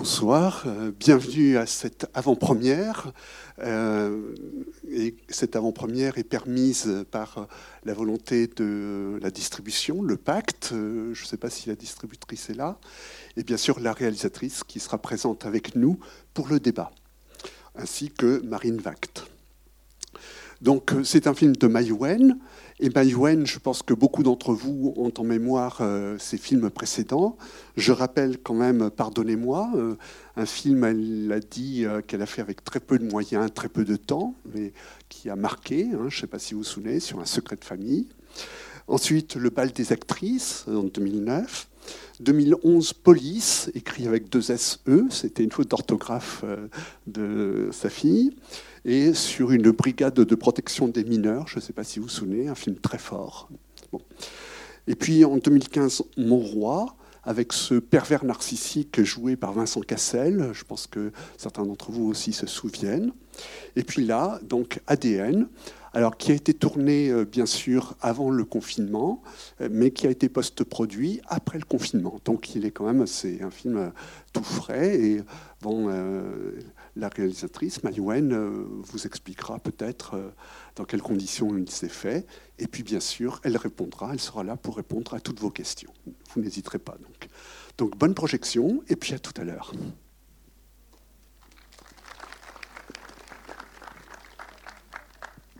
bonsoir, euh, bienvenue à cette avant-première. Euh, et cette avant-première est permise par la volonté de la distribution, le pacte. Euh, je ne sais pas si la distributrice est là. Et bien sûr la réalisatrice qui sera présente avec nous pour le débat, ainsi que Marine Vact. Donc c'est un film de Mai Wen. Et Wen, je pense que beaucoup d'entre vous ont en mémoire euh, ses films précédents. Je rappelle quand même, pardonnez-moi, euh, un film, elle a dit euh, qu'elle a fait avec très peu de moyens, très peu de temps, mais qui a marqué, hein, je ne sais pas si vous vous souvenez, sur un secret de famille. Ensuite, Le bal des actrices, en 2009. 2011, Police, écrit avec deux SE, c'était une faute d'orthographe de sa fille et sur une brigade de protection des mineurs, je ne sais pas si vous vous souvenez, un film très fort. Et puis en 2015, Mon Roi, avec ce pervers narcissique joué par Vincent Cassel, je pense que certains d'entre vous aussi se souviennent. Et puis là, donc ADN, alors qui a été tourné euh, bien sûr avant le confinement, euh, mais qui a été post-produit après le confinement. Donc il est quand même, c'est un film euh, tout frais et bon la réalisatrice, euh, vous expliquera peut-être dans quelles conditions il s'est fait. Et puis, bien sûr, elle répondra, elle sera là pour répondre à toutes vos questions. Vous n'hésiterez pas. Donc. donc, bonne projection, et puis à tout à l'heure.